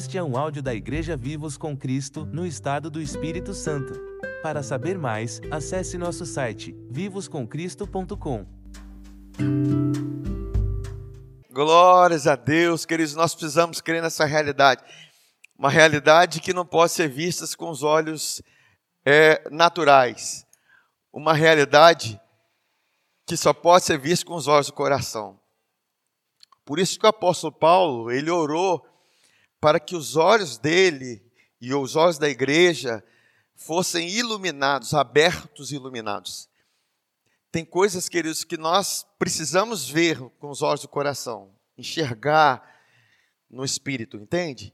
Este é um áudio da Igreja Vivos com Cristo, no estado do Espírito Santo. Para saber mais, acesse nosso site vivoscomcristo.com. Glórias a Deus, queridos, nós precisamos crer nessa realidade. Uma realidade que não pode ser vista com os olhos é, naturais. Uma realidade que só pode ser vista com os olhos do coração. Por isso que o apóstolo Paulo, ele orou para que os olhos dele e os olhos da igreja fossem iluminados, abertos e iluminados. Tem coisas, queridos, que nós precisamos ver com os olhos do coração, enxergar no espírito, entende?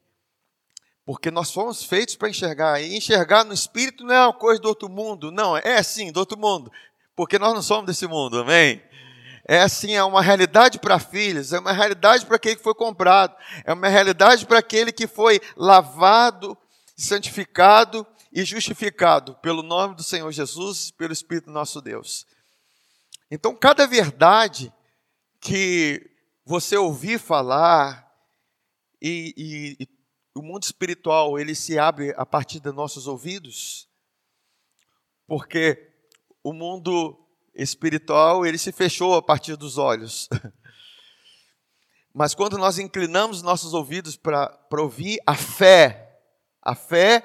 Porque nós fomos feitos para enxergar, e enxergar no espírito não é uma coisa do outro mundo, não, é sim, do outro mundo, porque nós não somos desse mundo, amém? É assim, é uma realidade para filhos, é uma realidade para aquele que foi comprado, é uma realidade para aquele que foi lavado, santificado e justificado pelo nome do Senhor Jesus, pelo Espírito nosso Deus. Então, cada verdade que você ouvir falar e, e, e o mundo espiritual ele se abre a partir dos nossos ouvidos, porque o mundo espiritual, ele se fechou a partir dos olhos. Mas quando nós inclinamos nossos ouvidos para ouvir a fé, a fé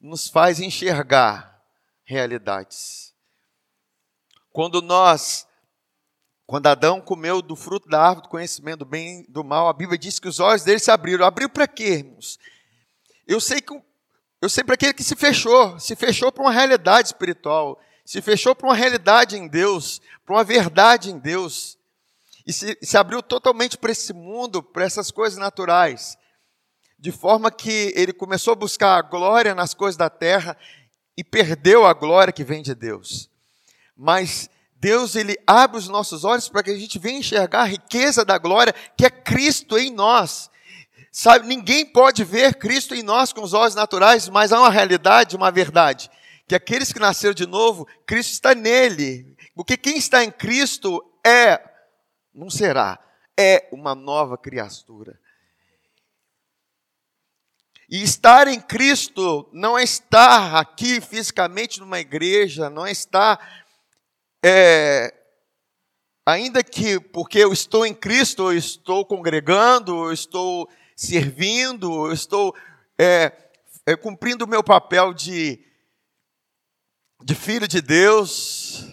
nos faz enxergar realidades. Quando nós, quando Adão comeu do fruto da árvore do conhecimento do bem e do mal, a Bíblia diz que os olhos dele se abriram. Abriu para quê, irmãos? Eu sei que eu sei para aquele que se fechou, se fechou para uma realidade espiritual se fechou para uma realidade em Deus, para uma verdade em Deus, e se, se abriu totalmente para esse mundo, para essas coisas naturais, de forma que ele começou a buscar a glória nas coisas da terra e perdeu a glória que vem de Deus. Mas Deus ele abre os nossos olhos para que a gente venha enxergar a riqueza da glória que é Cristo em nós. Sabe, ninguém pode ver Cristo em nós com os olhos naturais, mas há uma realidade, uma verdade que aqueles que nasceram de novo, Cristo está nele. Porque quem está em Cristo é, não será, é uma nova criatura. E estar em Cristo não é estar aqui fisicamente numa igreja, não é estar, é, ainda que porque eu estou em Cristo, eu estou congregando, eu estou servindo, eu estou é, é, cumprindo o meu papel de de filho de Deus.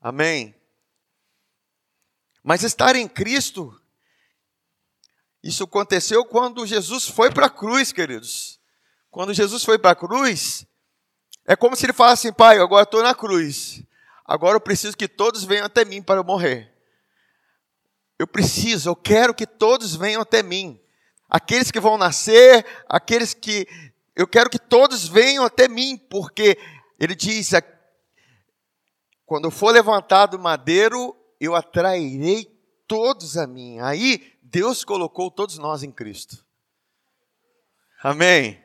Amém. Mas estar em Cristo, isso aconteceu quando Jesus foi para a cruz, queridos. Quando Jesus foi para a cruz, é como se ele falasse assim: Pai, agora estou na cruz. Agora eu preciso que todos venham até mim para eu morrer. Eu preciso, eu quero que todos venham até mim. Aqueles que vão nascer, aqueles que. Eu quero que todos venham até mim, porque ele diz: quando for levantado o madeiro, eu atrairei todos a mim. Aí Deus colocou todos nós em Cristo. Amém.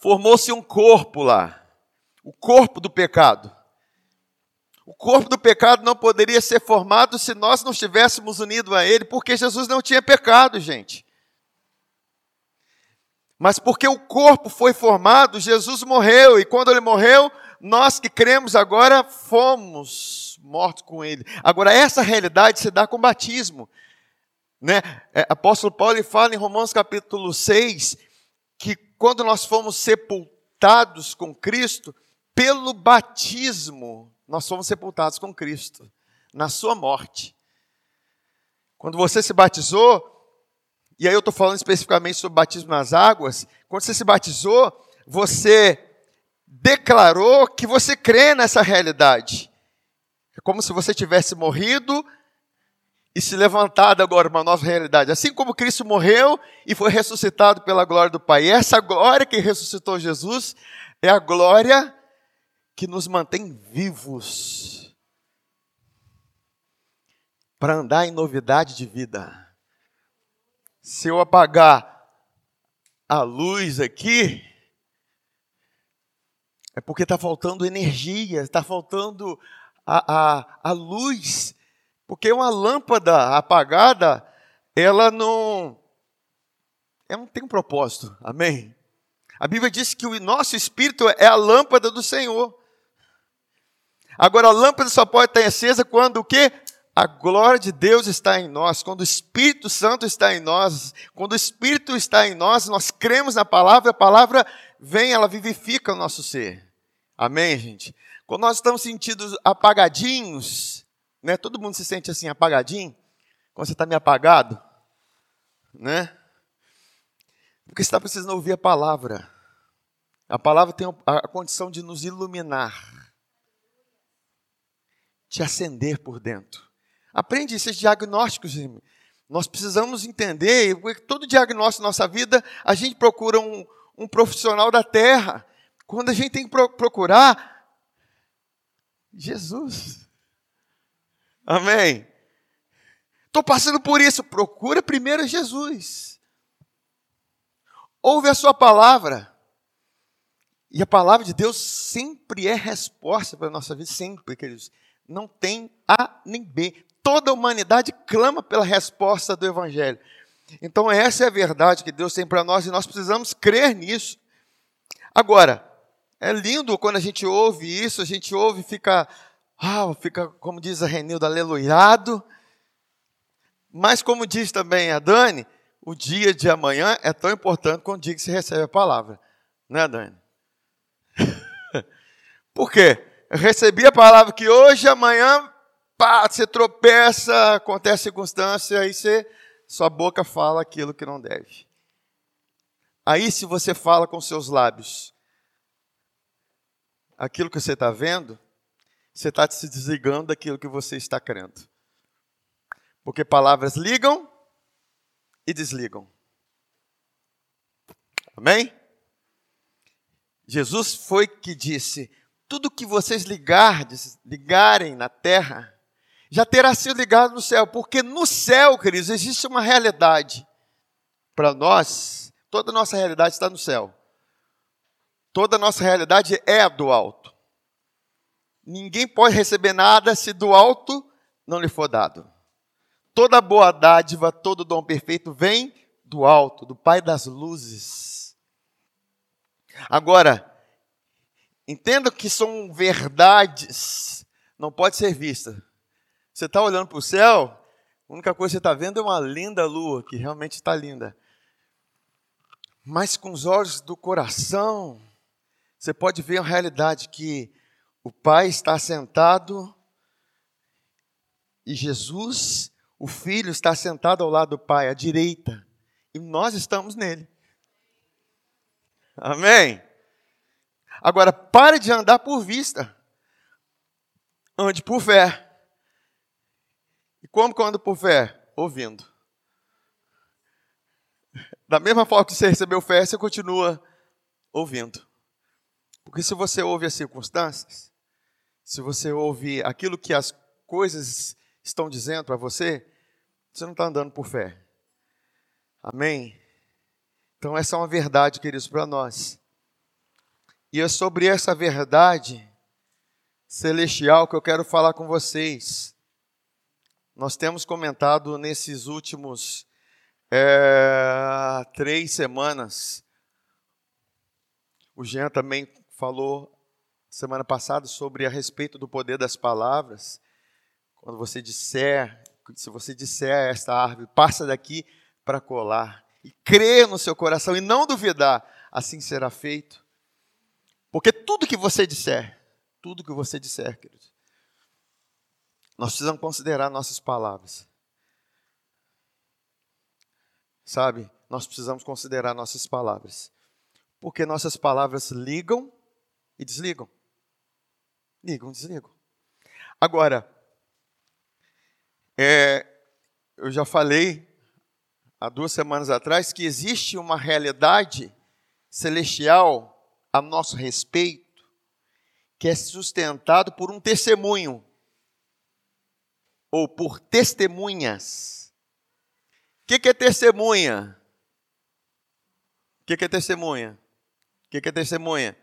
Formou-se um corpo lá, o corpo do pecado. O corpo do pecado não poderia ser formado se nós não estivéssemos unidos a Ele, porque Jesus não tinha pecado, gente. Mas porque o corpo foi formado, Jesus morreu, e quando ele morreu, nós que cremos agora fomos mortos com ele. Agora, essa realidade se dá com batismo. Né? É, apóstolo Paulo fala em Romanos capítulo 6 que quando nós fomos sepultados com Cristo, pelo batismo, nós fomos sepultados com Cristo, na sua morte. Quando você se batizou, e aí eu estou falando especificamente sobre batismo nas águas, quando você se batizou, você declarou que você crê nessa realidade. É como se você tivesse morrido e se levantado agora uma nova realidade. Assim como Cristo morreu e foi ressuscitado pela glória do Pai. E essa glória que ressuscitou Jesus é a glória que nos mantém vivos para andar em novidade de vida. Se eu apagar a luz aqui, é porque está faltando energia, está faltando a, a, a luz. Porque uma lâmpada apagada, ela não, é um, tem um propósito, amém? A Bíblia diz que o nosso espírito é a lâmpada do Senhor. Agora, a lâmpada só pode estar acesa quando o quê? A glória de Deus está em nós, quando o Espírito Santo está em nós, quando o Espírito está em nós, nós cremos na palavra, a palavra vem, ela vivifica o nosso ser. Amém, gente? Quando nós estamos sentidos apagadinhos, né? Todo mundo se sente assim, apagadinho? Quando você está meio apagado, né? Porque você está precisando ouvir a palavra. A palavra tem a condição de nos iluminar, te acender por dentro. Aprende esses diagnósticos. Nós precisamos entender, porque todo diagnóstico da nossa vida, a gente procura um, um profissional da terra. Quando a gente tem que procurar Jesus. Amém. Estou passando por isso. Procura primeiro Jesus. Ouve a sua palavra. E a palavra de Deus sempre é resposta para a nossa vida, sempre, queridos. Não tem A nem B toda a humanidade clama pela resposta do Evangelho. Então, essa é a verdade que Deus tem para nós e nós precisamos crer nisso. Agora, é lindo quando a gente ouve isso, a gente ouve e fica, ah, fica, como diz a Renilda, aleluiado. Mas, como diz também a Dani, o dia de amanhã é tão importante quanto o dia que se recebe a palavra. Né, Dani? Por quê? Eu recebi a palavra que hoje, amanhã, pá, você tropeça, acontece circunstância, aí você, sua boca fala aquilo que não deve. Aí, se você fala com seus lábios aquilo que você está vendo, você está se desligando daquilo que você está crendo. Porque palavras ligam e desligam. Amém? Jesus foi que disse: tudo que vocês ligardes, ligarem na terra, já terá sido ligado no céu, porque no céu, queridos, existe uma realidade. Para nós, toda a nossa realidade está no céu. Toda a nossa realidade é do alto. Ninguém pode receber nada se do alto não lhe for dado. Toda boa dádiva, todo dom perfeito vem do alto, do Pai das luzes. Agora, entenda que são verdades, não pode ser vista você está olhando para o céu, a única coisa que você está vendo é uma linda lua, que realmente está linda. Mas com os olhos do coração, você pode ver a realidade que o Pai está sentado e Jesus, o Filho, está sentado ao lado do Pai, à direita, e nós estamos nele. Amém? Agora, pare de andar por vista, ande por fé. Como que eu ando por fé? Ouvindo. Da mesma forma que você recebeu fé, você continua ouvindo. Porque se você ouve as circunstâncias, se você ouve aquilo que as coisas estão dizendo para você, você não está andando por fé. Amém? Então, essa é uma verdade, queridos, para nós. E é sobre essa verdade celestial que eu quero falar com vocês. Nós temos comentado nesses últimos é, três semanas. O Jean também falou semana passada sobre a respeito do poder das palavras. Quando você disser, se você disser a esta árvore, passa daqui para colar, e crer no seu coração e não duvidar, assim será feito. Porque tudo que você disser, tudo que você disser, queridos, nós precisamos considerar nossas palavras. Sabe? Nós precisamos considerar nossas palavras. Porque nossas palavras ligam e desligam. Ligam e desligam. Agora, é, eu já falei há duas semanas atrás que existe uma realidade celestial a nosso respeito que é sustentado por um testemunho ou por testemunhas. O que, que, é testemunha? O que, que, é testemunha? O que, que é testemunha?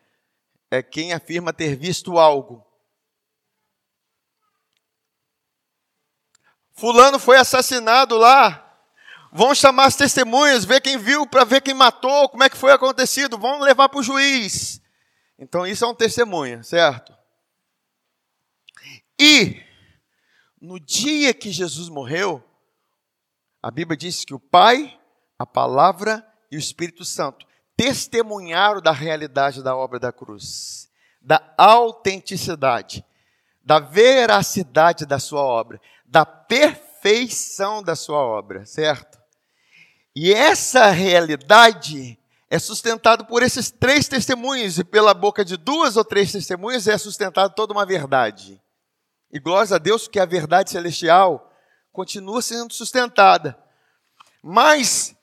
É quem afirma ter visto algo. Fulano foi assassinado lá. Vão chamar as testemunhas, ver quem viu, para ver quem matou, como é que foi acontecido. Vão levar para o juiz. Então isso é um testemunho, certo? E no dia que Jesus morreu, a Bíblia diz que o Pai, a Palavra e o Espírito Santo testemunharam da realidade da obra da cruz, da autenticidade, da veracidade da sua obra, da perfeição da sua obra, certo? E essa realidade é sustentada por esses três testemunhos, e pela boca de duas ou três testemunhas é sustentada toda uma verdade. E glórias a Deus que a verdade celestial continua sendo sustentada. Mas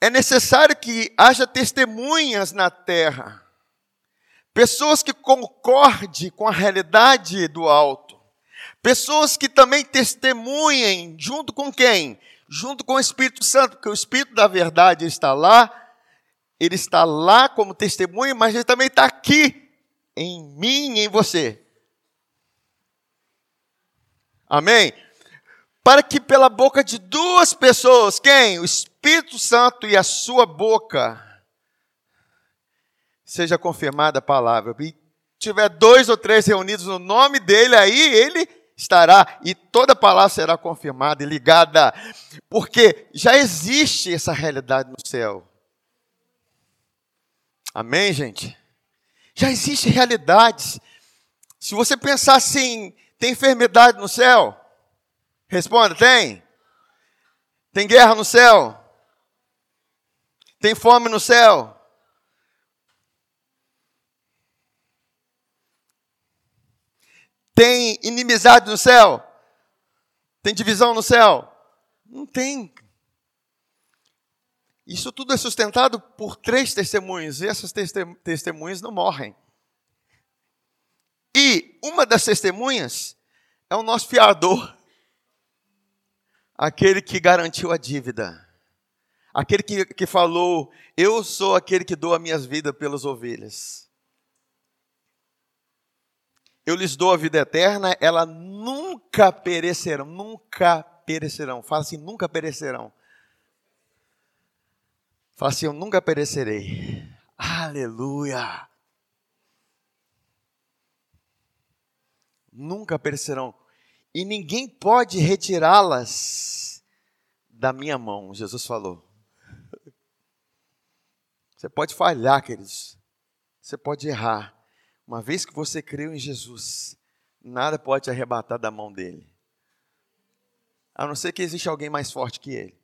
é necessário que haja testemunhas na terra. Pessoas que concordem com a realidade do alto. Pessoas que também testemunhem junto com quem? Junto com o Espírito Santo, porque o Espírito da verdade está lá, ele está lá como testemunha, mas ele também está aqui, em mim e em você. Amém? Para que pela boca de duas pessoas, quem? O Espírito Santo e a sua boca, seja confirmada a palavra. E tiver dois ou três reunidos no nome dele, aí ele estará e toda palavra será confirmada e ligada, porque já existe essa realidade no céu. Amém, gente? Já existe realidades. Se você pensar assim, tem enfermidade no céu? Responda, tem? Tem guerra no céu? Tem fome no céu? Tem inimizade no céu? Tem divisão no céu? Não tem. Isso tudo é sustentado por três testemunhas, e essas testemunhas não morrem. E uma das testemunhas é o nosso fiador, aquele que garantiu a dívida, aquele que, que falou: Eu sou aquele que dou a minha vida pelas ovelhas. Eu lhes dou a vida eterna, ela nunca perecerão, nunca perecerão. Fala assim: nunca perecerão. Fala assim: eu nunca perecerei. Aleluia. Nunca perecerão, e ninguém pode retirá-las da minha mão, Jesus falou. Você pode falhar, queridos, você pode errar, uma vez que você creu em Jesus, nada pode te arrebatar da mão dele, a não ser que exista alguém mais forte que ele.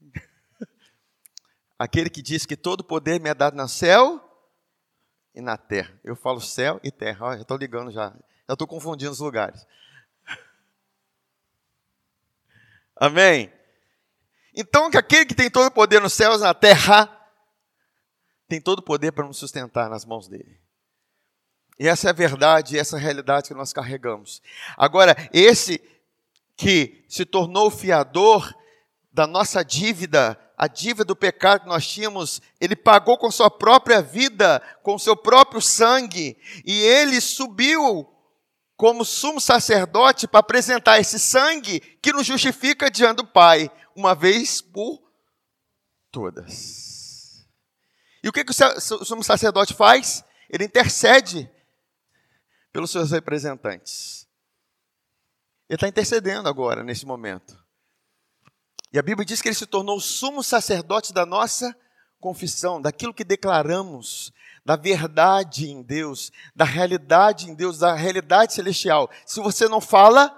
Aquele que diz que todo poder me é dado no céu e na terra. Eu falo céu e terra, Olha, já estou ligando já. Eu estou confundindo os lugares. Amém? Então, que aquele que tem todo o poder nos céus e na terra, tem todo o poder para nos sustentar nas mãos dele. E essa é a verdade, essa é a realidade que nós carregamos. Agora, esse que se tornou fiador da nossa dívida, a dívida do pecado que nós tínhamos, ele pagou com sua própria vida, com seu próprio sangue, e ele subiu como sumo sacerdote para apresentar esse sangue que nos justifica diante do Pai, uma vez por todas. E o que, que o sumo sacerdote faz? Ele intercede pelos seus representantes. Ele está intercedendo agora, nesse momento. E a Bíblia diz que ele se tornou o sumo sacerdote da nossa confissão, daquilo que declaramos, da verdade em Deus, da realidade em Deus, da realidade celestial. Se você não fala,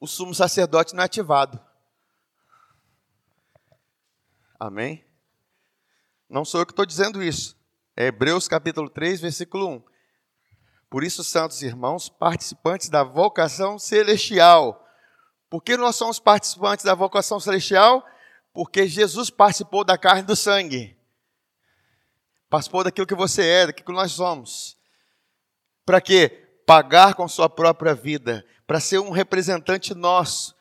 o sumo sacerdote não é ativado. Amém? Não sou eu que estou dizendo isso. É Hebreus capítulo 3, versículo 1. Por isso, santos irmãos, participantes da vocação celestial. Por que nós somos participantes da vocação celestial? Porque Jesus participou da carne e do sangue participou daquilo que você é, daquilo que nós somos. Para quê? Pagar com sua própria vida, para ser um representante nosso,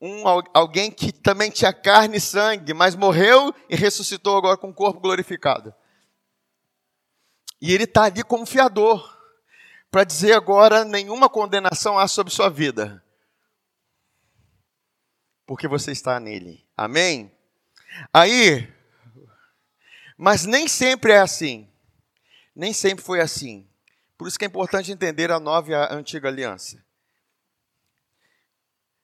um, alguém que também tinha carne e sangue, mas morreu e ressuscitou agora com o corpo glorificado. E ele está ali como fiador, para dizer agora: nenhuma condenação há sobre sua vida. porque você está nele. Amém? Aí, mas nem sempre é assim. Nem sempre foi assim. Por isso que é importante entender a nova e a antiga aliança.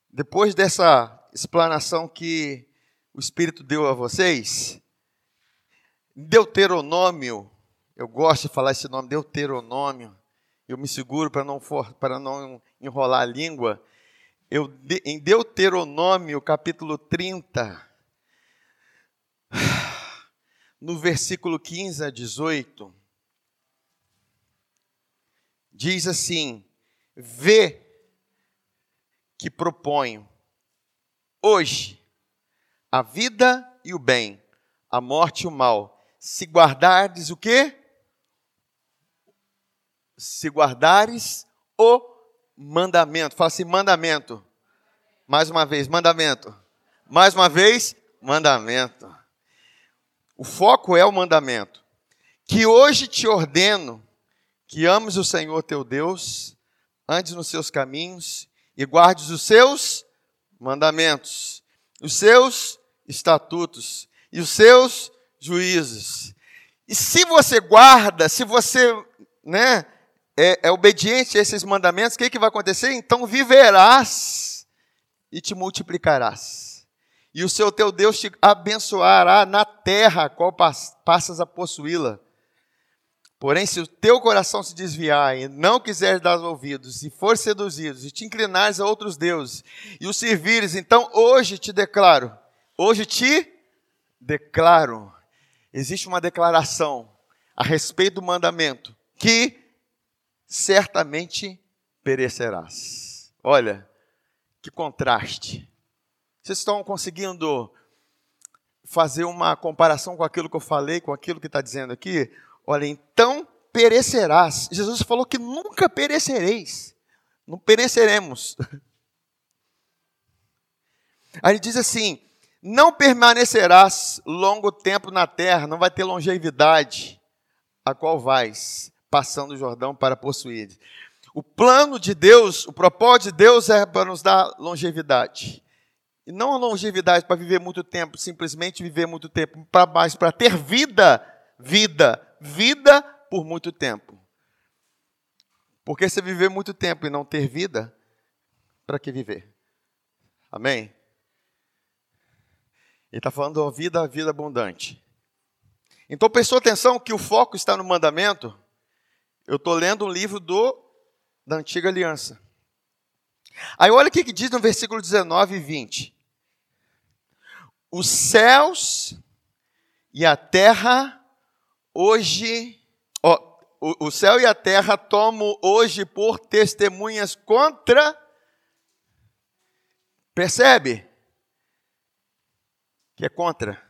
Depois dessa explanação que o Espírito deu a vocês, Deuteronômio, eu gosto de falar esse nome, Deuteronômio, eu me seguro para não, para não enrolar a língua. Eu, em Deuteronômio, capítulo 30, no versículo 15 a 18, diz assim: Vê que proponho hoje a vida e o bem, a morte e o mal, se guardardes o quê? Se guardares o mandamento. Fala assim, mandamento. Mais uma vez, mandamento. Mais uma vez, mandamento. O foco é o mandamento. Que hoje te ordeno que ames o Senhor teu Deus, andes nos seus caminhos e guardes os seus mandamentos, os seus estatutos e os seus juízos. E se você guarda, se você né, é, é obediente a esses mandamentos, o que, que vai acontecer? Então viverás e te multiplicarás. E o seu teu Deus te abençoará na terra a qual passas a possuí-la. Porém, se o teu coração se desviar e não quiser dar ouvidos, e for seduzido, e te inclinares a outros deuses, e os servires, então hoje te declaro, hoje te declaro, existe uma declaração a respeito do mandamento, que certamente perecerás. Olha, que contraste. Vocês estão conseguindo fazer uma comparação com aquilo que eu falei, com aquilo que está dizendo aqui? Olha, então perecerás. Jesus falou que nunca perecereis. Não pereceremos. Aí ele diz assim: não permanecerás longo tempo na terra, não vai ter longevidade, a qual vais, passando o Jordão para possuir. O plano de Deus, o propósito de Deus é para nos dar longevidade. E não a longevidade para viver muito tempo, simplesmente viver muito tempo, para mais para ter vida, vida vida por muito tempo. Porque se viver muito tempo e não ter vida, para que viver? Amém? Ele está falando da vida, vida abundante. Então prestou atenção que o foco está no mandamento. Eu estou lendo um livro do, da antiga aliança. Aí olha o que, que diz no versículo 19 e 20. Os céus e a terra hoje, ó, o, o céu e a terra tomo hoje por testemunhas contra. Percebe? Que é contra.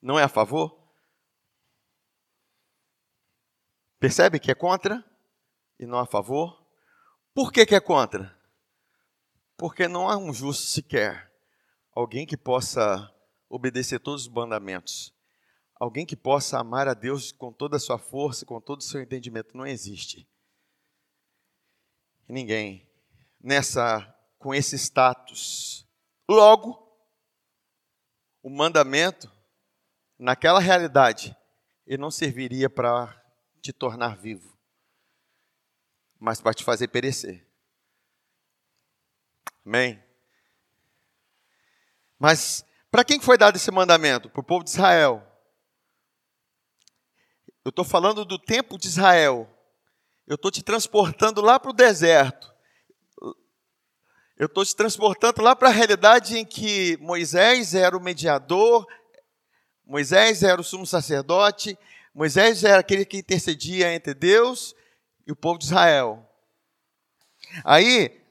Não é a favor? Percebe que é contra e não a favor? Por que, que é contra? Porque não há um justo sequer, alguém que possa obedecer todos os mandamentos. Alguém que possa amar a Deus com toda a sua força, com todo o seu entendimento, não existe. Ninguém nessa com esse status. Logo, o mandamento naquela realidade ele não serviria para te tornar vivo, mas para te fazer perecer. Amém. Mas para quem foi dado esse mandamento? Para o povo de Israel. Eu estou falando do tempo de Israel. Eu estou te transportando lá para o deserto. Eu estou te transportando lá para a realidade em que Moisés era o mediador, Moisés era o sumo sacerdote, Moisés era aquele que intercedia entre Deus e o povo de Israel. Aí,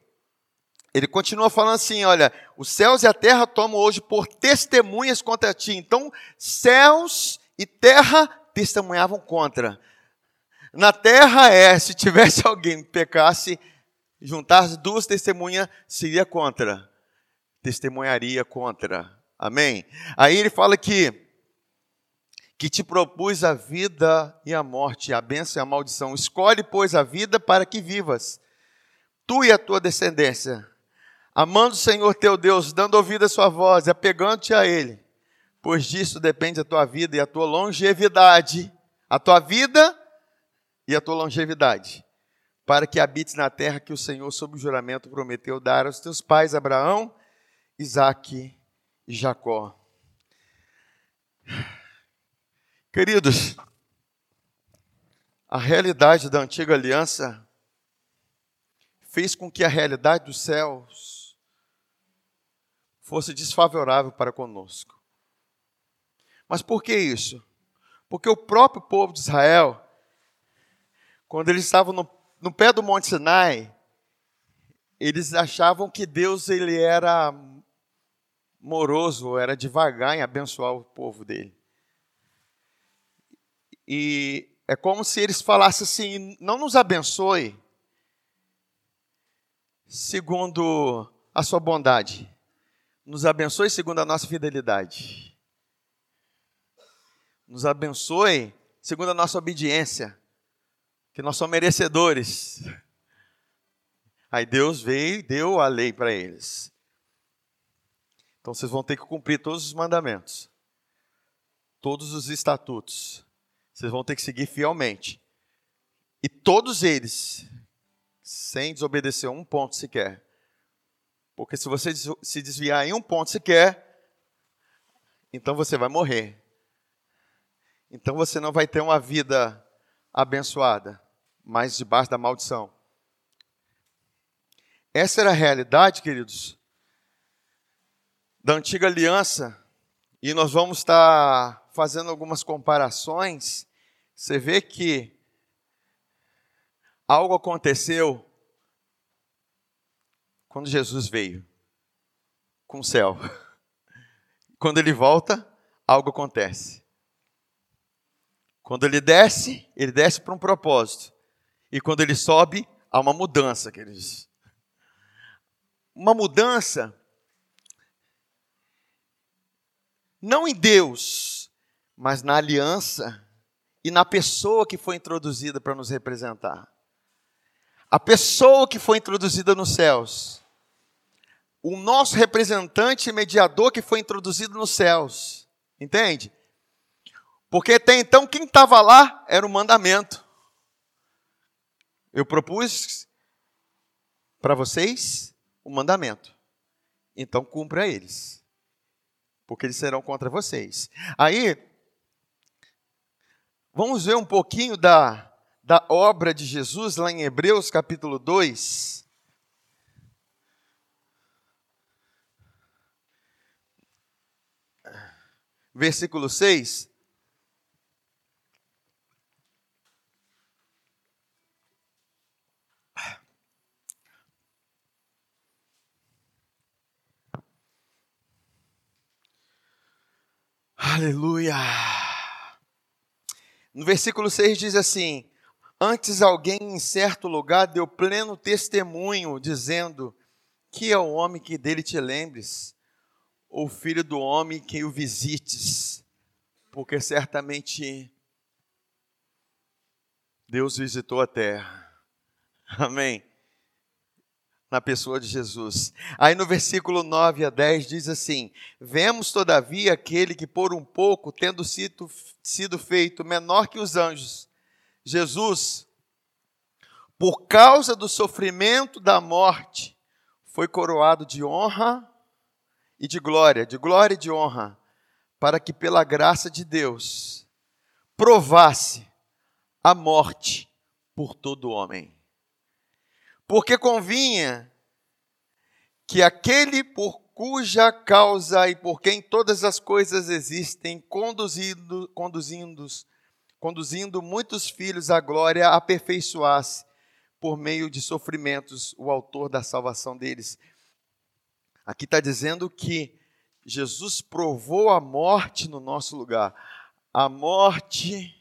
ele continua falando assim: olha, os céus e a terra tomam hoje por testemunhas contra ti. Então, céus e terra testemunhavam contra. Na terra é, se tivesse alguém que pecasse, juntasse duas testemunhas, seria contra. Testemunharia contra. Amém? Aí ele fala que que te propus a vida e a morte, a bênção e a maldição. Escolhe, pois, a vida para que vivas, tu e a tua descendência, amando o Senhor teu Deus, dando ouvido à sua voz e apegando-te a Ele, pois disso depende a tua vida e a tua longevidade, a tua vida e a tua longevidade, para que habites na terra que o Senhor, sob o juramento, prometeu dar aos teus pais Abraão, Isaque e Jacó. Queridos, a realidade da antiga aliança fez com que a realidade dos céus fosse desfavorável para conosco. Mas por que isso? Porque o próprio povo de Israel, quando eles estavam no, no pé do Monte Sinai, eles achavam que Deus ele era moroso, era devagar em abençoar o povo dele. E é como se eles falassem assim: não nos abençoe segundo a sua bondade, nos abençoe segundo a nossa fidelidade, nos abençoe segundo a nossa obediência, que nós somos merecedores. Aí Deus veio e deu a lei para eles. Então vocês vão ter que cumprir todos os mandamentos, todos os estatutos. Vocês vão ter que seguir fielmente. E todos eles, sem desobedecer um ponto sequer. Porque se você se desviar em um ponto sequer, então você vai morrer. Então você não vai ter uma vida abençoada, mas debaixo da maldição. Essa era a realidade, queridos, da antiga aliança. E nós vamos estar fazendo algumas comparações, você vê que algo aconteceu quando Jesus veio com o céu. Quando ele volta, algo acontece. Quando ele desce, ele desce para um propósito. E quando ele sobe, há uma mudança, queridos. Uma mudança não em Deus, mas na aliança e na pessoa que foi introduzida para nos representar. A pessoa que foi introduzida nos céus. O nosso representante mediador que foi introduzido nos céus. Entende? Porque até então quem estava lá era o mandamento. Eu propus para vocês o mandamento. Então cumpra eles. Porque eles serão contra vocês. Aí, Vamos ver um pouquinho da, da obra de Jesus lá em Hebreus capítulo 2. Versículo 6. Aleluia. No versículo 6 diz assim: Antes alguém em certo lugar deu pleno testemunho, dizendo: Que é o homem que dele te lembres, ou filho do homem que o visites, porque certamente Deus visitou a terra. Amém na pessoa de Jesus. Aí no versículo 9 a 10 diz assim: Vemos, todavia, aquele que por um pouco, tendo sido, sido feito menor que os anjos, Jesus, por causa do sofrimento da morte, foi coroado de honra e de glória, de glória e de honra, para que pela graça de Deus provasse a morte por todo homem porque convinha que aquele por cuja causa e por quem todas as coisas existem, conduzindo, conduzindo, conduzindo muitos filhos à glória, aperfeiçoasse por meio de sofrimentos o autor da salvação deles. Aqui está dizendo que Jesus provou a morte no nosso lugar, a morte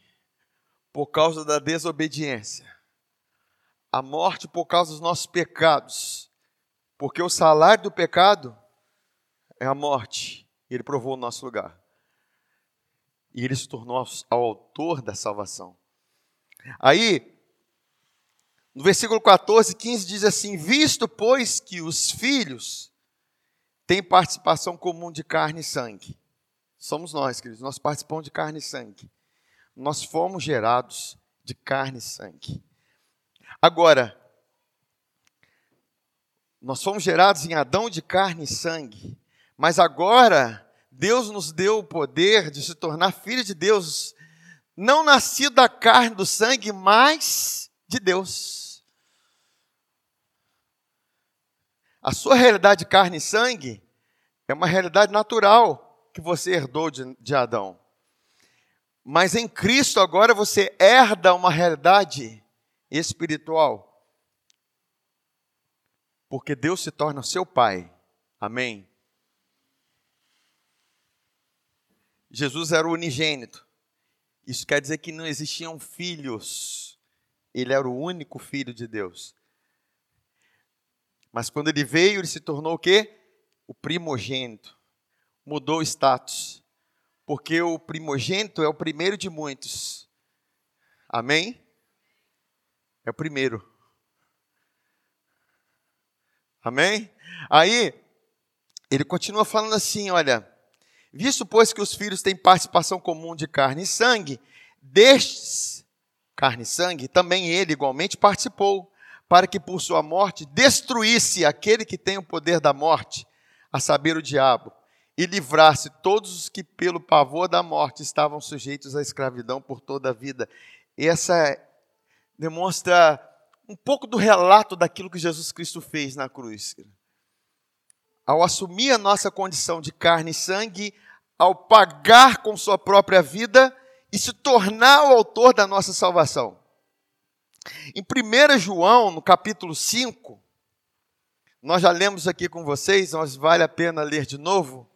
por causa da desobediência a morte por causa dos nossos pecados, porque o salário do pecado é a morte, ele provou o nosso lugar. E ele se tornou ao autor da salvação. Aí, No versículo 14, 15 diz assim: Visto, pois, que os filhos têm participação comum de carne e sangue. Somos nós, queridos, nós participamos de carne e sangue. Nós fomos gerados de carne e sangue. Agora, nós fomos gerados em Adão de carne e sangue, mas agora Deus nos deu o poder de se tornar filho de Deus, não nascido da carne do sangue, mas de Deus. A sua realidade de carne e sangue é uma realidade natural que você herdou de, de Adão. Mas em Cristo agora você herda uma realidade espiritual porque Deus se torna seu pai. Amém? Jesus era o unigênito. Isso quer dizer que não existiam filhos. Ele era o único filho de Deus. Mas quando ele veio, ele se tornou o quê? O primogênito. Mudou o status. Porque o primogênito é o primeiro de muitos. Amém? É o primeiro. Amém? Aí, ele continua falando assim: olha, visto pois que os filhos têm participação comum de carne e sangue, destes, carne e sangue, também ele igualmente participou, para que por sua morte destruísse aquele que tem o poder da morte, a saber, o diabo, e livrasse todos os que, pelo pavor da morte, estavam sujeitos à escravidão por toda a vida. Essa demonstra um pouco do relato daquilo que Jesus Cristo fez na cruz. Ao assumir a nossa condição de carne e sangue, ao pagar com sua própria vida e se tornar o autor da nossa salvação. Em 1 João, no capítulo 5, nós já lemos aqui com vocês, mas vale a pena ler de novo.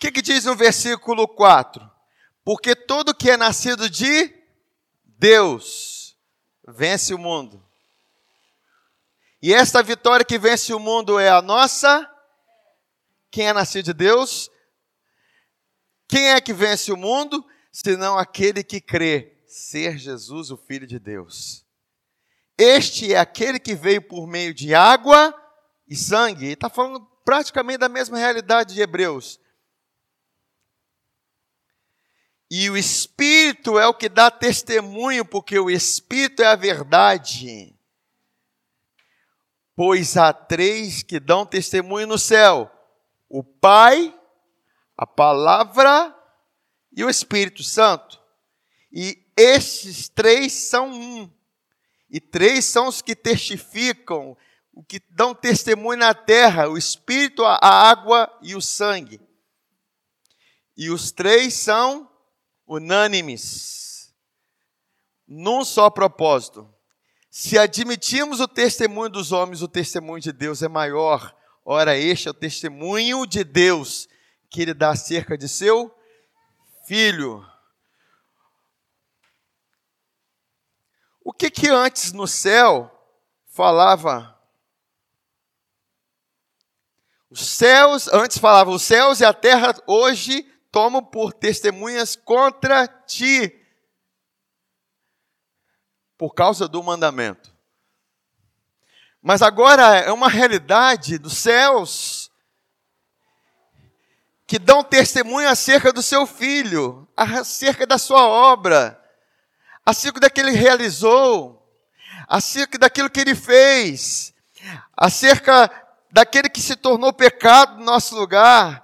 que, que diz no versículo 4? Porque todo que é nascido de Deus vence o mundo. E esta vitória que vence o mundo é a nossa. Quem é nascido de Deus? Quem é que vence o mundo? Senão aquele que crê ser Jesus, o Filho de Deus. Este é aquele que veio por meio de água e sangue. Está falando praticamente da mesma realidade de Hebreus. E o Espírito é o que dá testemunho, porque o Espírito é a verdade. Pois há três que dão testemunho no céu: o Pai, a Palavra e o Espírito Santo. E esses três são um. E três são os que testificam, o que dão testemunho na terra: o Espírito, a água e o sangue. E os três são unânimes, num só propósito. Se admitimos o testemunho dos homens, o testemunho de Deus é maior. Ora, este é o testemunho de Deus que ele dá acerca de seu filho. O que que antes no céu falava? Os céus, antes falava os céus e a terra, hoje tomam por testemunhas contra ti, por causa do mandamento. Mas agora é uma realidade dos céus que dão testemunho acerca do seu filho, acerca da sua obra, acerca daquilo que ele realizou, acerca daquilo que ele fez, acerca daquele que se tornou pecado no nosso lugar,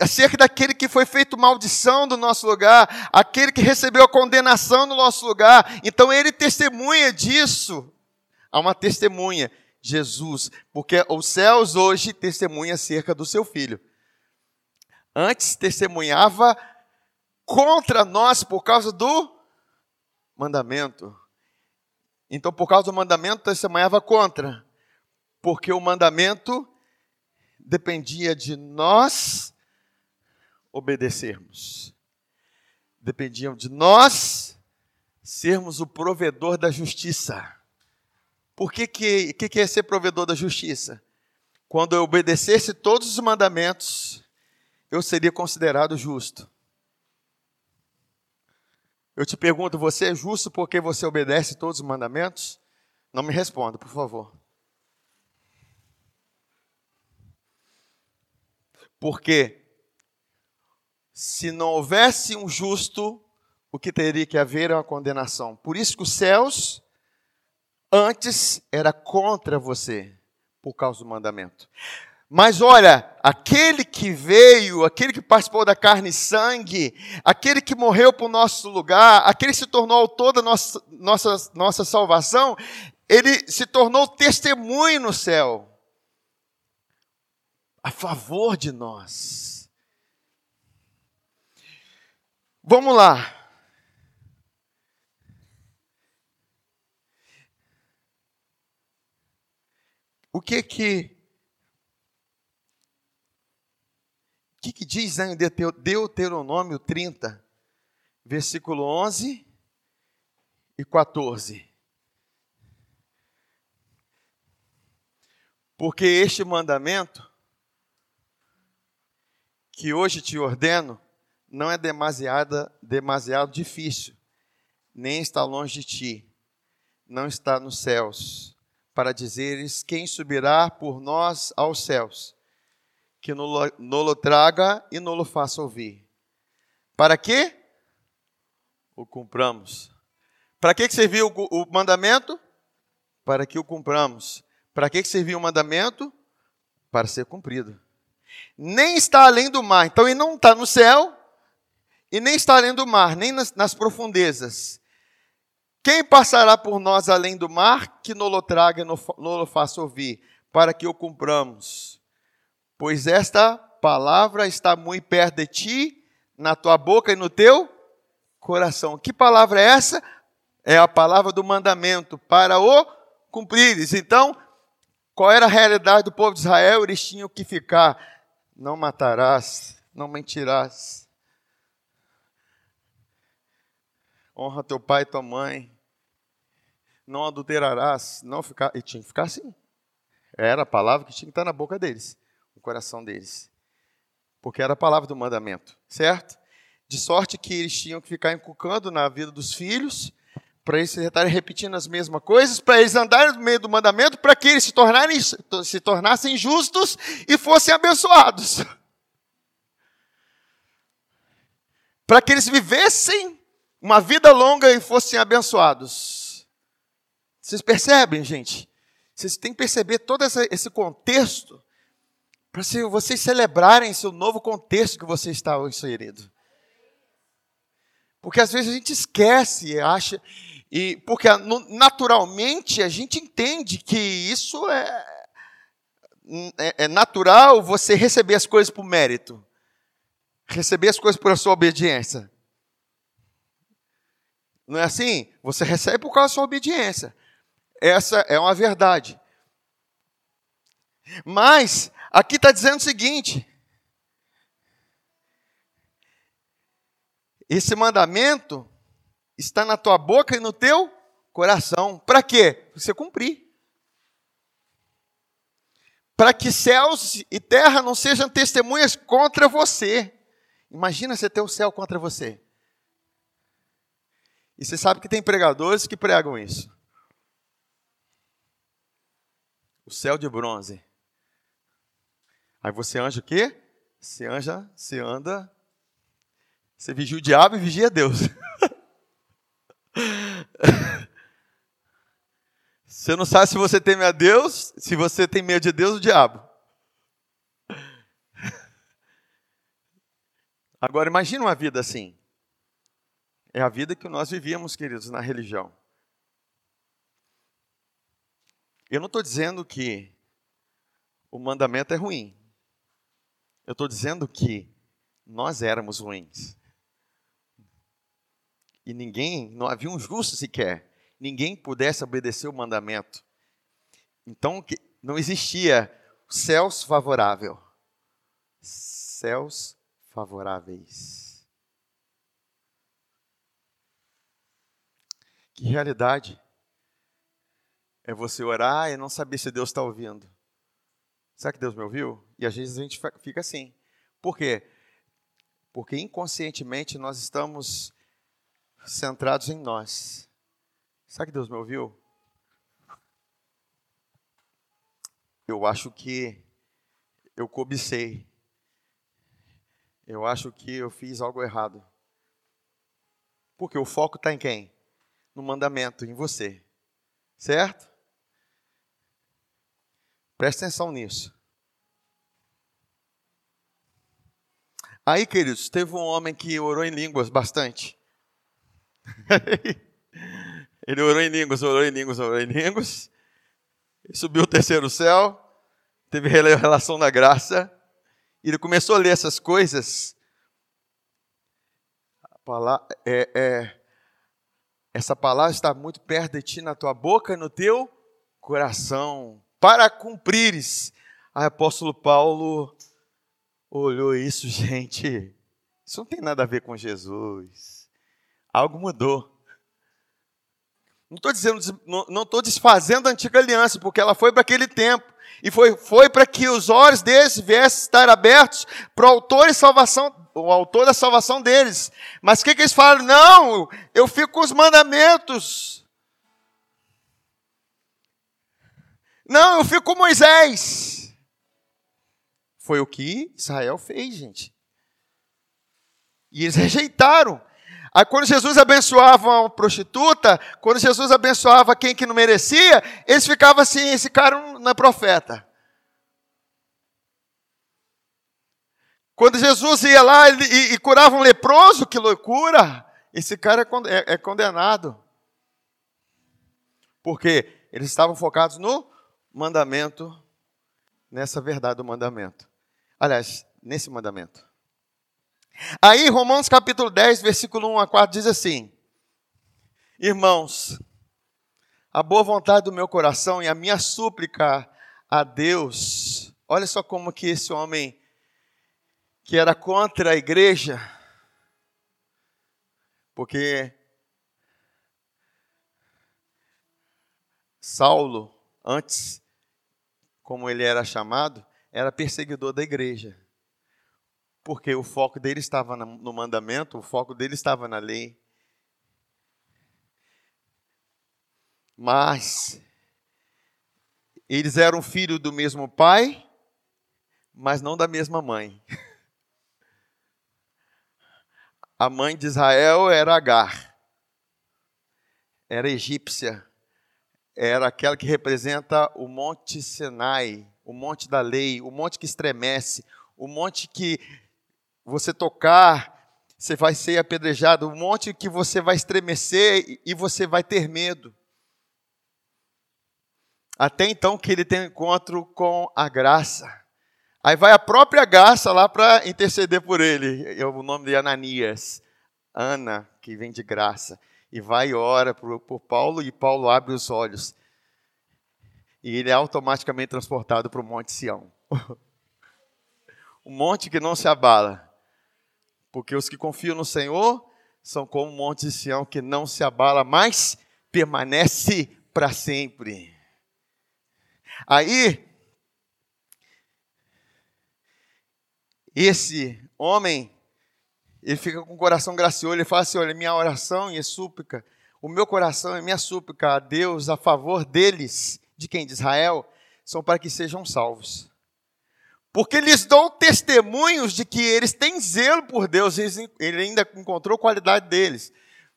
acerca daquele que foi feito maldição do nosso lugar, aquele que recebeu a condenação no nosso lugar. Então ele testemunha disso. Há uma testemunha, Jesus, porque os céus hoje testemunham acerca do seu filho. Antes testemunhava contra nós por causa do mandamento. Então, por causa do mandamento, testemunhava contra, porque o mandamento dependia de nós obedecermos. Dependiam de nós sermos o provedor da justiça. Por que, que, que, que é ser provedor da justiça? Quando eu obedecesse todos os mandamentos, eu seria considerado justo. Eu te pergunto, você é justo porque você obedece todos os mandamentos? Não me responda, por favor. Porque se não houvesse um justo, o que teria que haver é uma condenação. Por isso que os céus antes era contra você por causa do mandamento. Mas olha, aquele que veio, aquele que participou da carne e sangue, aquele que morreu por nosso lugar, aquele que se tornou toda nossa, nossa, nossa salvação, ele se tornou testemunho no céu a favor de nós. Vamos lá. O que que que, que diz em Deuteronômio 30, versículo 11 e 14? Porque este mandamento que hoje te ordeno não é demasiada, demasiado difícil, nem está longe de ti, não está nos céus, para dizeres quem subirá por nós aos céus, que nolo traga e nolo faça ouvir. Para quê? O cumpramos. Para que serviu o mandamento? Para que o cumpramos. Para que serviu o mandamento? Para ser cumprido nem está além do mar. Então ele não está no céu e nem está além do mar, nem nas, nas profundezas. Quem passará por nós além do mar, que nolo traga e nolo faça ouvir, para que o cumpramos. Pois esta palavra está muito perto de ti, na tua boca e no teu coração. Que palavra é essa? É a palavra do mandamento, para o cumprires. Então, qual era a realidade do povo de Israel? Eles tinham que ficar não matarás, não mentirás. Honra teu pai e tua mãe. Não adulterarás, não ficar. E tinha que ficar assim. Era a palavra que tinha que estar na boca deles, no coração deles. Porque era a palavra do mandamento, certo? De sorte que eles tinham que ficar inculcando na vida dos filhos, para eles estarem repetindo as mesmas coisas, para eles andarem no meio do mandamento, para que eles se, tornarem, se tornassem justos e fossem abençoados. Para que eles vivessem uma vida longa e fossem abençoados. Vocês percebem, gente? Vocês têm que perceber todo esse contexto para vocês celebrarem esse novo contexto que você está inserido. Porque às vezes a gente esquece, acha, e porque naturalmente a gente entende que isso é, é, é natural você receber as coisas por mérito, receber as coisas por sua obediência. Não é assim? Você recebe por causa da sua obediência. Essa é uma verdade. Mas, aqui está dizendo o seguinte: esse mandamento está na tua boca e no teu coração. Para quê? Para você cumprir. Para que céus e terra não sejam testemunhas contra você. Imagina você ter o céu contra você. E você sabe que tem pregadores que pregam isso. O céu de bronze. Aí você anja o quê? Você anja, você anda, você vigia o diabo e vigia Deus. Você não sabe se você teme a Deus, se você tem medo de Deus ou diabo. Agora imagine uma vida assim. É a vida que nós vivíamos, queridos, na religião. Eu não estou dizendo que o mandamento é ruim. Eu estou dizendo que nós éramos ruins. E ninguém, não havia um justo sequer, ninguém pudesse obedecer o mandamento. Então não existia céus favorável. Céus favoráveis. Que realidade é você orar e não saber se Deus está ouvindo. Será que Deus me ouviu? E às vezes a gente fica assim. Por quê? Porque inconscientemente nós estamos centrados em nós. Sabe que Deus me ouviu? Eu acho que eu cobicei. Eu acho que eu fiz algo errado. Porque o foco está em quem? No mandamento, em você. Certo? Presta atenção nisso. Aí, queridos, teve um homem que orou em línguas bastante. Ele orou em línguas, orou em línguas, orou em línguas. Subiu o terceiro céu, teve relação da graça. E ele começou a ler essas coisas. Palavra, é, é, essa palavra está muito perto de ti, na tua boca e no teu coração, para cumprires. Aí, apóstolo Paulo olhou isso, gente. Isso não tem nada a ver com Jesus. Algo mudou. Não estou dizendo, não estou desfazendo a antiga aliança, porque ela foi para aquele tempo. E foi, foi para que os olhos deles viessem estar abertos para o autor e salvação, o autor da salvação deles. Mas o que, que eles falam? Não, eu fico com os mandamentos. Não, eu fico com Moisés. Foi o que Israel fez, gente. E eles rejeitaram. Aí quando Jesus abençoava uma prostituta, quando Jesus abençoava quem que não merecia, eles ficavam assim, esse cara não é profeta. Quando Jesus ia lá e, e curava um leproso, que loucura! Esse cara é, é, é condenado. Porque eles estavam focados no mandamento, nessa verdade do mandamento. Aliás, nesse mandamento. Aí, Romanos capítulo 10, versículo 1 a 4 diz assim: Irmãos, a boa vontade do meu coração e a minha súplica a Deus. Olha só como que esse homem que era contra a igreja, porque Saulo, antes, como ele era chamado, era perseguidor da igreja porque o foco dele estava no mandamento, o foco dele estava na lei. Mas eles eram filhos do mesmo pai, mas não da mesma mãe. A mãe de Israel era Agar, era egípcia, era aquela que representa o Monte Sinai, o monte da lei, o monte que estremece, o monte que você tocar, você vai ser apedrejado, um monte que você vai estremecer e você vai ter medo. Até então que ele tem um encontro com a graça. Aí vai a própria graça lá para interceder por ele. É o nome de Ananias. Ana, que vem de graça. E vai e ora por, por Paulo, e Paulo abre os olhos. E ele é automaticamente transportado para o Monte Sião. um monte que não se abala. Porque os que confiam no Senhor são como o monte Sião que não se abala, mas permanece para sempre. Aí, esse homem, ele fica com o coração gracioso, ele fala assim: olha, minha oração e súplica, o meu coração e minha súplica a Deus a favor deles, de quem? De Israel, são para que sejam salvos. Porque lhes dou testemunhos de que eles têm zelo por Deus, ele ainda encontrou qualidade deles,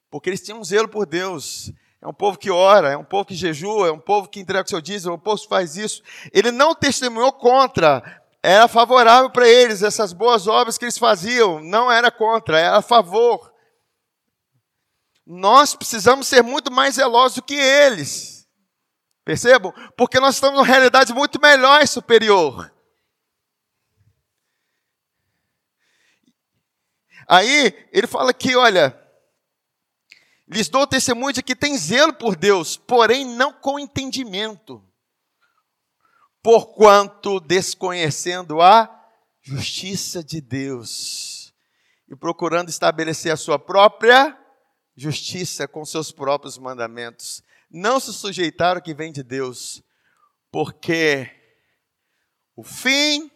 porque eles tinham zelo por Deus. É um povo que ora, é um povo que jejua, é um povo que entrega o seu dízimo, é um povo que faz isso. Ele não testemunhou contra, era favorável para eles, essas boas obras que eles faziam, não era contra, era a favor. Nós precisamos ser muito mais zelosos do que eles. Percebam? Porque nós estamos numa realidade muito melhor e superior. Aí ele fala que, olha, lhes dou testemunho de que tem zelo por Deus, porém não com entendimento, porquanto desconhecendo a justiça de Deus e procurando estabelecer a sua própria justiça com seus próprios mandamentos, não se sujeitaram ao que vem de Deus, porque o fim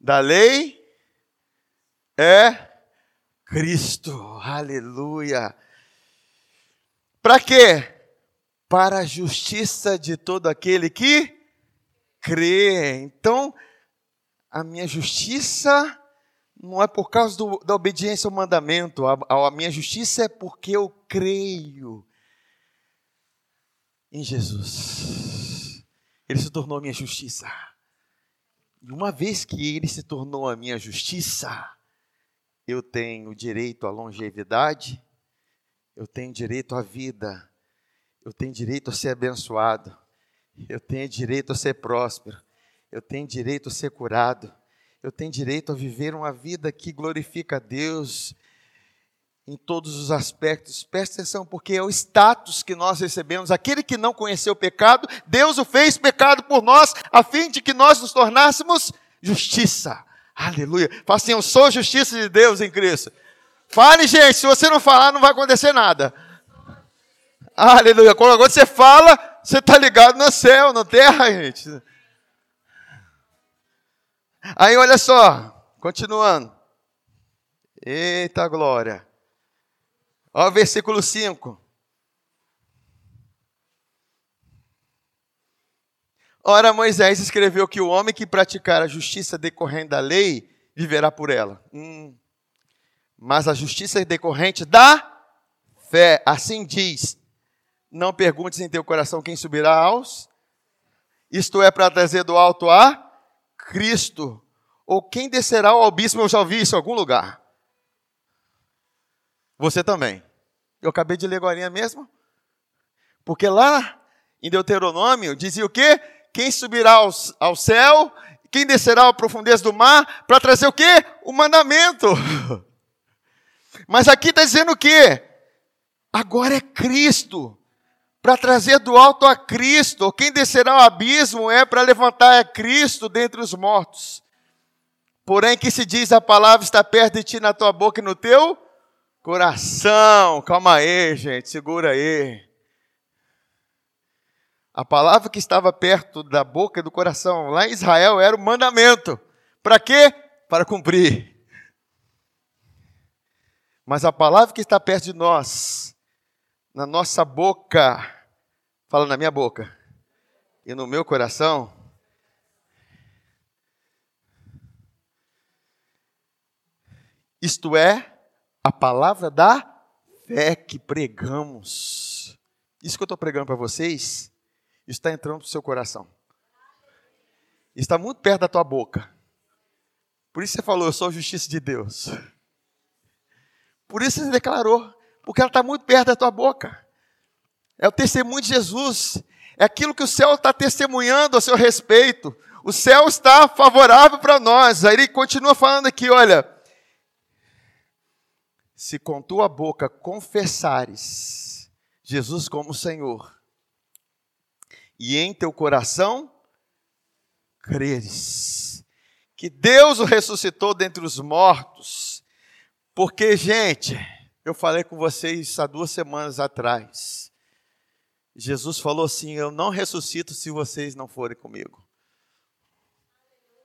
da lei é Cristo. Aleluia. Para quê? Para a justiça de todo aquele que crê. Então, a minha justiça não é por causa do, da obediência ao mandamento, a, a minha justiça é porque eu creio em Jesus. Ele se tornou a minha justiça. E uma vez que ele se tornou a minha justiça, eu tenho direito à longevidade, eu tenho direito à vida, eu tenho direito a ser abençoado, eu tenho direito a ser próspero, eu tenho direito a ser curado, eu tenho direito a viver uma vida que glorifica a Deus em todos os aspectos. Presta atenção, porque é o status que nós recebemos. Aquele que não conheceu o pecado, Deus o fez pecado por nós, a fim de que nós nos tornássemos justiça. Aleluia. Fala assim, eu sou justiça de Deus em Cristo. Fale, gente, se você não falar, não vai acontecer nada. Aleluia. Quando você fala, você está ligado no céu, na terra, gente. Aí olha só, continuando. Eita glória. Olha o versículo 5. Ora, Moisés escreveu que o homem que praticar a justiça decorrente da lei viverá por ela. Hum. Mas a justiça decorrente da fé, assim diz: Não perguntes em teu coração quem subirá aos, isto é, para trazer do alto a Cristo, ou quem descerá ao abismo, eu já ouvi isso em algum lugar. Você também. Eu acabei de ler agora mesmo. Porque lá em Deuteronômio dizia o quê? Quem subirá ao, ao céu, quem descerá à profundeza do mar, para trazer o quê? O mandamento. Mas aqui está dizendo o quê? Agora é Cristo para trazer do alto a Cristo. Quem descerá ao abismo é para levantar a Cristo dentre os mortos. Porém, que se diz a palavra está perto de ti na tua boca e no teu coração. Calma aí, gente, segura aí. A palavra que estava perto da boca e do coração lá em Israel era o mandamento. Para quê? Para cumprir. Mas a palavra que está perto de nós, na nossa boca, Fala na minha boca e no meu coração. Isto é a palavra da fé que pregamos. Isso que eu estou pregando para vocês está entrando para o seu coração. Está muito perto da tua boca. Por isso você falou, eu sou a justiça de Deus. Por isso você declarou, porque ela está muito perto da tua boca. É o testemunho de Jesus. É aquilo que o céu está testemunhando a seu respeito. O céu está favorável para nós. Aí ele continua falando aqui: olha. Se com tua boca confessares Jesus como Senhor, e em teu coração creres que Deus o ressuscitou dentre os mortos, porque, gente, eu falei com vocês há duas semanas atrás, Jesus falou assim: Eu não ressuscito se vocês não forem comigo.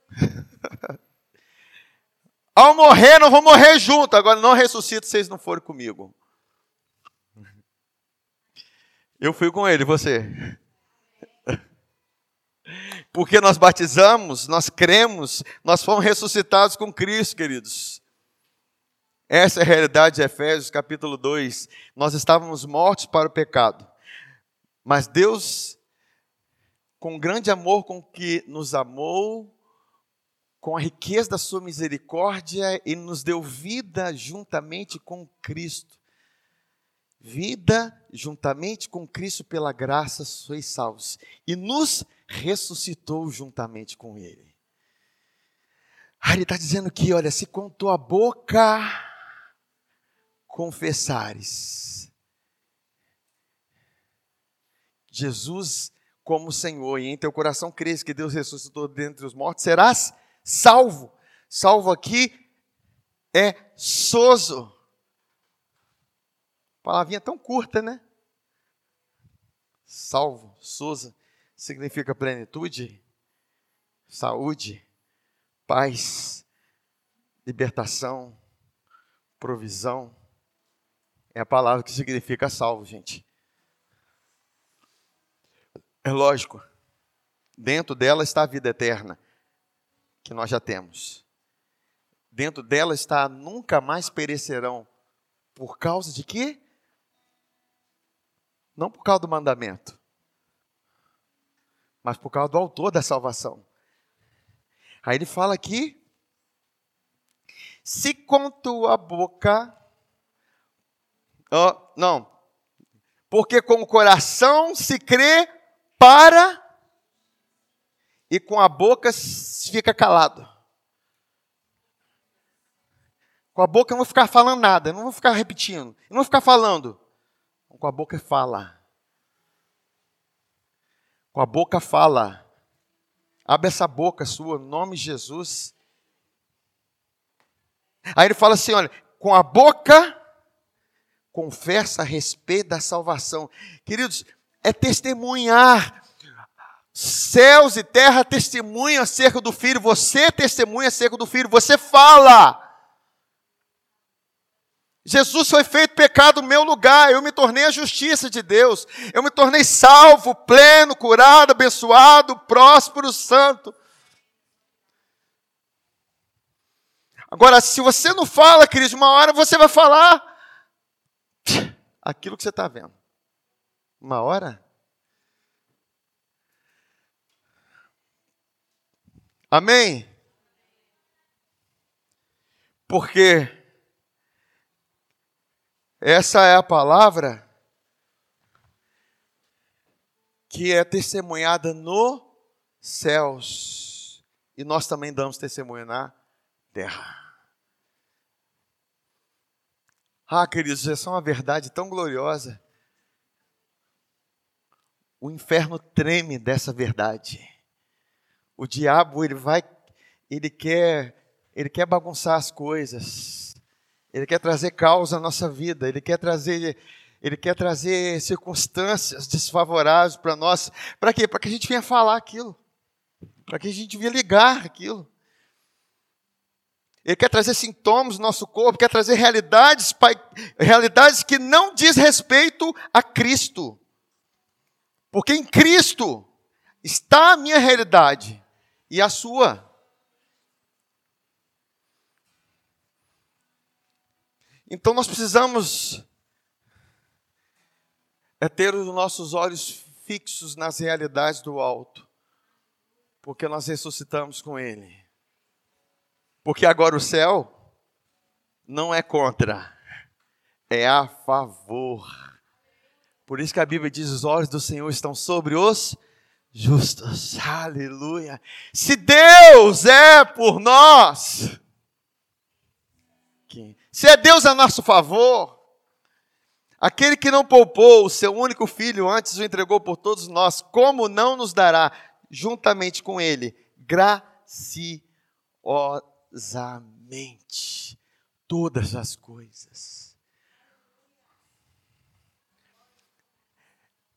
Ao morrer, não vou morrer junto. Agora, não ressuscito se vocês não forem comigo. Eu fui com ele, você. Porque nós batizamos, nós cremos, nós fomos ressuscitados com Cristo, queridos. Essa é a realidade de Efésios capítulo 2. Nós estávamos mortos para o pecado. Mas Deus, com grande amor com que nos amou, com a riqueza da sua misericórdia, Ele nos deu vida juntamente com Cristo. Vida juntamente com Cristo pela graça sois salvos. E nos ressuscitou juntamente com Ele. Aí ele está dizendo que, olha, se com tua boca confessares Jesus como Senhor e em teu coração crês que Deus ressuscitou dentre os mortos, serás salvo. Salvo aqui é sozo. Palavrinha tão curta, né? Salvo, soza, significa plenitude, saúde, paz, libertação, provisão é a palavra que significa salvo, gente. É lógico, dentro dela está a vida eterna, que nós já temos. Dentro dela está nunca mais perecerão. Por causa de quê? Não por causa do mandamento, mas por causa do autor da salvação. Aí ele fala aqui: se com tua boca, oh, não, porque com o coração se crê para e com a boca se fica calado. Com a boca eu não vou ficar falando nada, eu não vou ficar repetindo, eu não vou ficar falando. Com a boca fala. Com a boca fala. Abre essa boca sua, em nome de Jesus. Aí ele fala assim: olha, com a boca confessa a respeito da salvação. Queridos, é testemunhar. Céus e terra testemunham acerca do filho, você testemunha acerca do filho, você fala. Jesus foi feito pecado no meu lugar, eu me tornei a justiça de Deus, eu me tornei salvo, pleno, curado, abençoado, próspero, santo. Agora, se você não fala, querido, uma hora você vai falar aquilo que você está vendo. Uma hora? Amém? Porque essa é a palavra que é testemunhada nos céus. E nós também damos testemunho na terra. Ah, queridos, essa é uma verdade tão gloriosa. O inferno treme dessa verdade. O diabo, ele vai, ele quer, ele quer bagunçar as coisas. Ele quer trazer causa à nossa vida, ele quer trazer, ele quer trazer circunstâncias desfavoráveis para nós. Para quê? Para que a gente venha falar aquilo. Para que a gente venha ligar aquilo. Ele quer trazer sintomas no nosso corpo, quer trazer realidades, realidades que não diz respeito a Cristo. Porque em Cristo está a minha realidade e a sua. Então nós precisamos é ter os nossos olhos fixos nas realidades do alto, porque nós ressuscitamos com Ele. Porque agora o céu não é contra, é a favor. Por isso que a Bíblia diz: os olhos do Senhor estão sobre os justos. Aleluia. Se Deus é por nós, se é Deus a nosso favor, aquele que não poupou o seu único filho, antes o entregou por todos nós, como não nos dará, juntamente com ele, graciosamente, todas as coisas?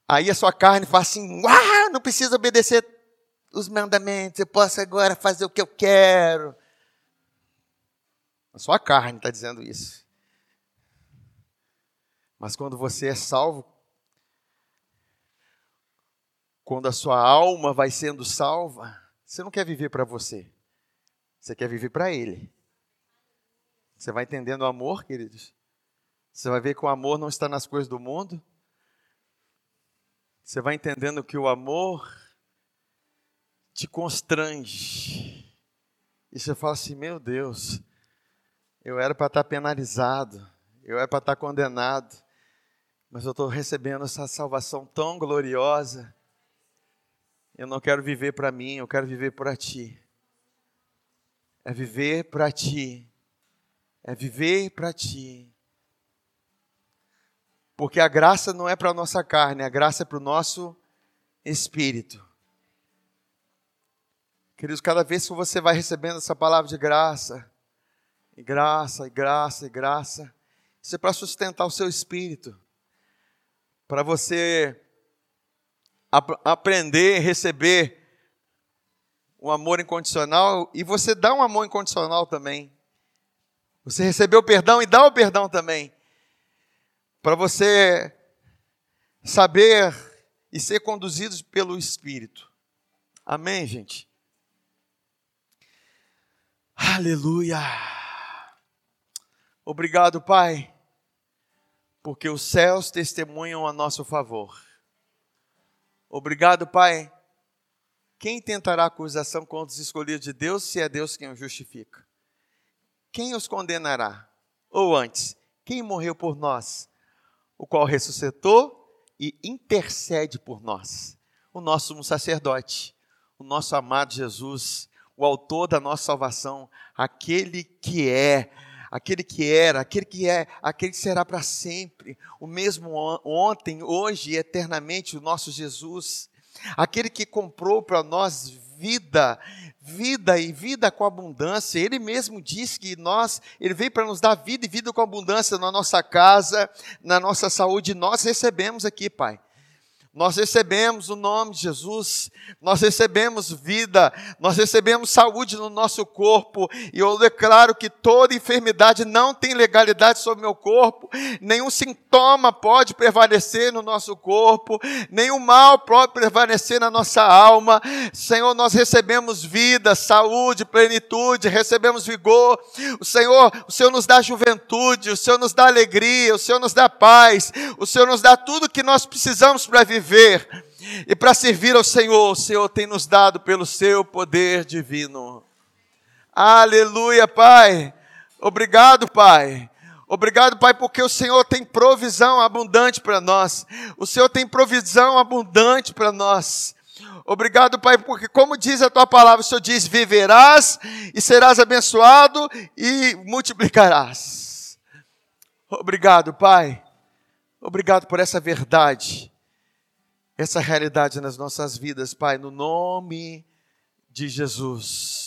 Aí a sua carne fala assim: não precisa obedecer os mandamentos, eu posso agora fazer o que eu quero. A sua carne está dizendo isso. Mas quando você é salvo, quando a sua alma vai sendo salva, você não quer viver para você, você quer viver para Ele. Você vai entendendo o amor, queridos? Você vai ver que o amor não está nas coisas do mundo. Você vai entendendo que o amor te constrange. E você fala assim: meu Deus, eu era para estar penalizado, eu era para estar condenado, mas eu estou recebendo essa salvação tão gloriosa. Eu não quero viver para mim, eu quero viver para ti. É viver para ti. É viver para ti. Porque a graça não é para a nossa carne, a graça é para o nosso espírito. Queridos, cada vez que você vai recebendo essa palavra de graça, e graça, e graça, e graça. Isso é para sustentar o seu espírito. Para você ap aprender, receber um amor incondicional e você dá um amor incondicional também. Você recebeu perdão e dá o perdão também. Para você saber e ser conduzido pelo Espírito. Amém, gente? Aleluia! Obrigado, Pai, porque os céus testemunham a nosso favor. Obrigado, Pai. Quem tentará acusação contra os escolhidos de Deus, se é Deus quem os justifica? Quem os condenará? Ou antes, quem morreu por nós, o qual ressuscitou e intercede por nós? O nosso sumo sacerdote, o nosso amado Jesus, o autor da nossa salvação, aquele que é aquele que era, aquele que é, aquele que será para sempre, o mesmo ontem, hoje e eternamente, o nosso Jesus, aquele que comprou para nós vida, vida e vida com abundância. Ele mesmo disse que nós, ele veio para nos dar vida e vida com abundância na nossa casa, na nossa saúde. Nós recebemos aqui, Pai. Nós recebemos o nome de Jesus, nós recebemos vida, nós recebemos saúde no nosso corpo, e eu declaro que toda enfermidade não tem legalidade sobre meu corpo, nenhum sintoma pode prevalecer no nosso corpo, nenhum mal pode prevalecer na nossa alma. Senhor, nós recebemos vida, saúde, plenitude, recebemos vigor. O Senhor, o Senhor nos dá juventude, o Senhor nos dá alegria, o Senhor nos dá paz, o Senhor nos dá tudo que nós precisamos para viver viver e para servir ao Senhor, o Senhor tem nos dado pelo seu poder divino. Aleluia, Pai. Obrigado, Pai. Obrigado, Pai, porque o Senhor tem provisão abundante para nós. O Senhor tem provisão abundante para nós. Obrigado, Pai, porque como diz a tua palavra, o Senhor diz: viverás e serás abençoado e multiplicarás. Obrigado, Pai. Obrigado por essa verdade essa realidade nas nossas vidas, Pai, no nome de Jesus.